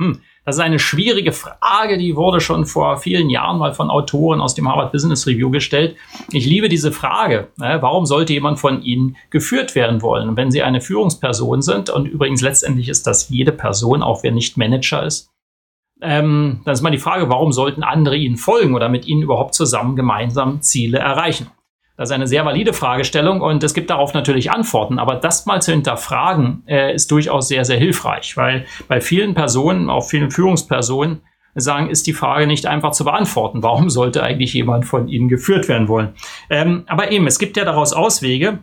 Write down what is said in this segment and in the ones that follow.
Hm, das ist eine schwierige Frage, die wurde schon vor vielen Jahren mal von Autoren aus dem Harvard Business Review gestellt. Ich liebe diese Frage. Ne? Warum sollte jemand von Ihnen geführt werden wollen? Und wenn Sie eine Führungsperson sind, und übrigens letztendlich ist das jede Person, auch wer nicht Manager ist, ähm, dann ist mal die Frage, warum sollten andere Ihnen folgen oder mit Ihnen überhaupt zusammen gemeinsam Ziele erreichen? Das ist eine sehr valide Fragestellung und es gibt darauf natürlich Antworten. Aber das mal zu hinterfragen, äh, ist durchaus sehr, sehr hilfreich, weil bei vielen Personen, auch vielen Führungspersonen, sagen, ist die Frage nicht einfach zu beantworten. Warum sollte eigentlich jemand von Ihnen geführt werden wollen? Ähm, aber eben, es gibt ja daraus Auswege.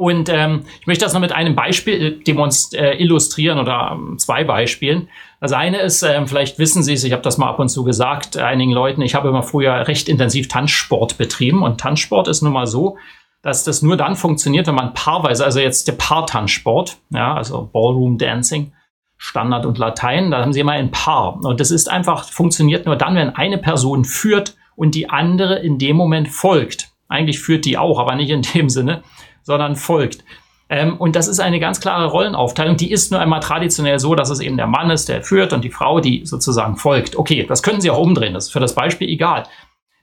Und ähm, ich möchte das noch mit einem Beispiel demonst äh, illustrieren oder ähm, zwei Beispielen. Das eine ist, äh, vielleicht wissen Sie es, ich habe das mal ab und zu gesagt, äh, einigen Leuten, ich habe immer früher recht intensiv Tanzsport betrieben und Tanzsport ist nun mal so, dass das nur dann funktioniert, wenn man paarweise, also jetzt der Paartanzsport, ja, also Ballroom Dancing, Standard und Latein, da haben sie immer ein Paar. Und das ist einfach, funktioniert nur dann, wenn eine Person führt und die andere in dem Moment folgt. Eigentlich führt die auch, aber nicht in dem Sinne, sondern folgt. Ähm, und das ist eine ganz klare Rollenaufteilung. Die ist nur einmal traditionell so, dass es eben der Mann ist, der führt und die Frau, die sozusagen folgt. Okay, das können Sie auch umdrehen. Das ist für das Beispiel egal.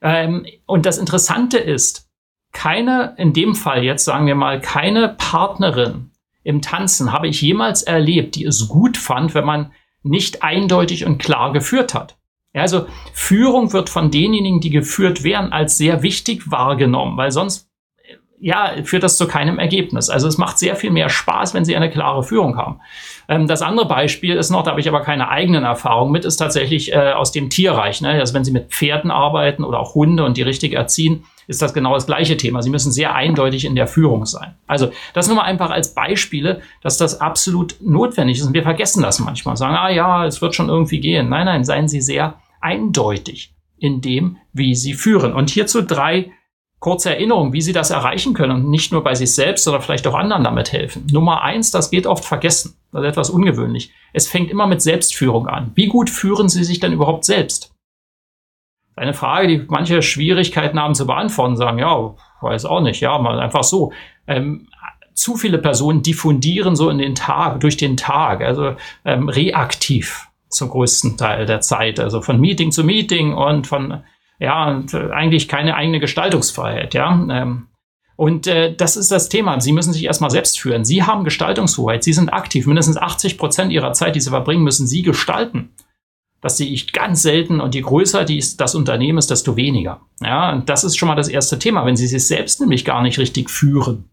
Ähm, und das Interessante ist, keine, in dem Fall jetzt sagen wir mal, keine Partnerin im Tanzen habe ich jemals erlebt, die es gut fand, wenn man nicht eindeutig und klar geführt hat. also Führung wird von denjenigen, die geführt werden, als sehr wichtig wahrgenommen, weil sonst ja, führt das zu keinem Ergebnis. Also es macht sehr viel mehr Spaß, wenn Sie eine klare Führung haben. Ähm, das andere Beispiel ist noch, da habe ich aber keine eigenen Erfahrungen mit, ist tatsächlich äh, aus dem Tierreich. Ne? Also wenn Sie mit Pferden arbeiten oder auch Hunde und die richtig erziehen, ist das genau das gleiche Thema. Sie müssen sehr eindeutig in der Führung sein. Also das nur mal einfach als Beispiele, dass das absolut notwendig ist. Und wir vergessen das manchmal. Sagen, ah ja, es wird schon irgendwie gehen. Nein, nein, seien Sie sehr eindeutig in dem, wie Sie führen. Und hierzu drei kurze Erinnerung, wie Sie das erreichen können und nicht nur bei sich selbst, sondern vielleicht auch anderen damit helfen. Nummer eins, das geht oft vergessen. Das ist etwas ungewöhnlich. Es fängt immer mit Selbstführung an. Wie gut führen Sie sich denn überhaupt selbst? Eine Frage, die manche Schwierigkeiten haben zu beantworten, sagen, ja, weiß auch nicht, ja, mal einfach so. Ähm, zu viele Personen diffundieren so in den Tag, durch den Tag, also ähm, reaktiv zum größten Teil der Zeit, also von Meeting zu Meeting und von ja, und äh, eigentlich keine eigene Gestaltungsfreiheit, ja. Ähm, und äh, das ist das Thema. Sie müssen sich erstmal selbst führen. Sie haben Gestaltungshoheit. Sie sind aktiv. Mindestens 80 Prozent ihrer Zeit, die sie verbringen, müssen sie gestalten. Das sehe ich ganz selten. Und je größer die, das Unternehmen ist, desto weniger. Ja, und das ist schon mal das erste Thema. Wenn Sie sich selbst nämlich gar nicht richtig führen,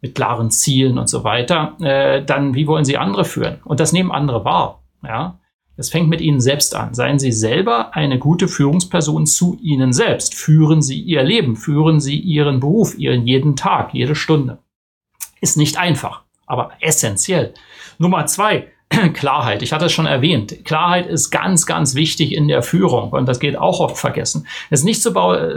mit klaren Zielen und so weiter, äh, dann wie wollen Sie andere führen? Und das nehmen andere wahr. Ja, es fängt mit Ihnen selbst an. Seien Sie selber eine gute Führungsperson zu Ihnen selbst. Führen Sie Ihr Leben, führen Sie Ihren Beruf, Ihren jeden Tag, jede Stunde. Ist nicht einfach, aber essentiell. Nummer zwei, Klarheit. Ich hatte es schon erwähnt. Klarheit ist ganz, ganz wichtig in der Führung und das geht auch oft vergessen. Es ist nicht so,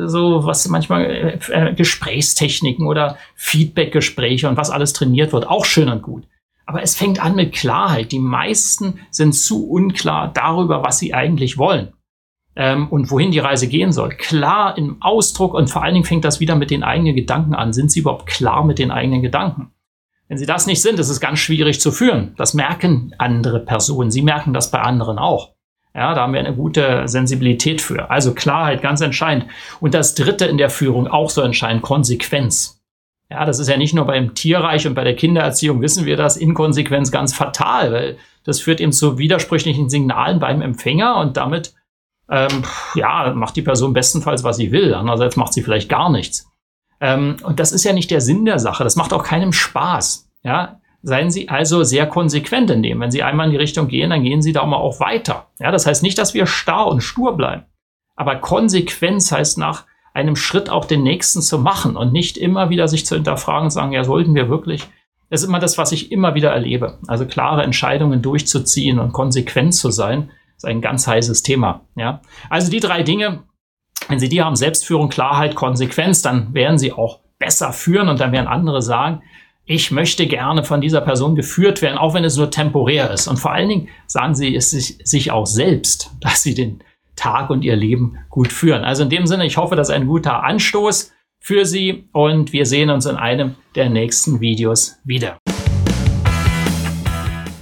so was manchmal äh, Gesprächstechniken oder Feedbackgespräche und was alles trainiert wird. Auch schön und gut. Aber es fängt an mit Klarheit. Die meisten sind zu unklar darüber, was sie eigentlich wollen ähm, und wohin die Reise gehen soll. Klar im Ausdruck und vor allen Dingen fängt das wieder mit den eigenen Gedanken an. Sind sie überhaupt klar mit den eigenen Gedanken? Wenn sie das nicht sind, ist es ganz schwierig zu führen. Das merken andere Personen. Sie merken das bei anderen auch. Ja, da haben wir eine gute Sensibilität für. Also Klarheit ganz entscheidend. Und das dritte in der Führung auch so entscheidend, Konsequenz. Ja, das ist ja nicht nur beim Tierreich und bei der Kindererziehung wissen wir das Inkonsequenz ganz fatal, weil das führt eben zu widersprüchlichen Signalen beim Empfänger und damit ähm, ja, macht die Person bestenfalls, was sie will. Andererseits macht sie vielleicht gar nichts. Ähm, und das ist ja nicht der Sinn der Sache. Das macht auch keinem Spaß. Ja, seien Sie also sehr konsequent in dem. Wenn Sie einmal in die Richtung gehen, dann gehen Sie da mal auch weiter. Ja, das heißt nicht, dass wir starr und stur bleiben. Aber Konsequenz heißt nach einem Schritt auch den nächsten zu machen und nicht immer wieder sich zu hinterfragen und sagen, ja, sollten wir wirklich Das ist immer das, was ich immer wieder erlebe. Also klare Entscheidungen durchzuziehen und konsequent zu sein, ist ein ganz heißes Thema. Ja? Also die drei Dinge, wenn Sie die haben, Selbstführung, Klarheit, Konsequenz, dann werden Sie auch besser führen und dann werden andere sagen, ich möchte gerne von dieser Person geführt werden, auch wenn es nur temporär ist. Und vor allen Dingen sagen Sie es sich, sich auch selbst, dass Sie den Tag und Ihr Leben gut führen. Also in dem Sinne, ich hoffe, das ist ein guter Anstoß für Sie und wir sehen uns in einem der nächsten Videos wieder.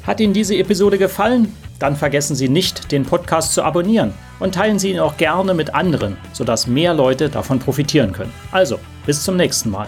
Hat Ihnen diese Episode gefallen? Dann vergessen Sie nicht, den Podcast zu abonnieren und teilen Sie ihn auch gerne mit anderen, sodass mehr Leute davon profitieren können. Also, bis zum nächsten Mal.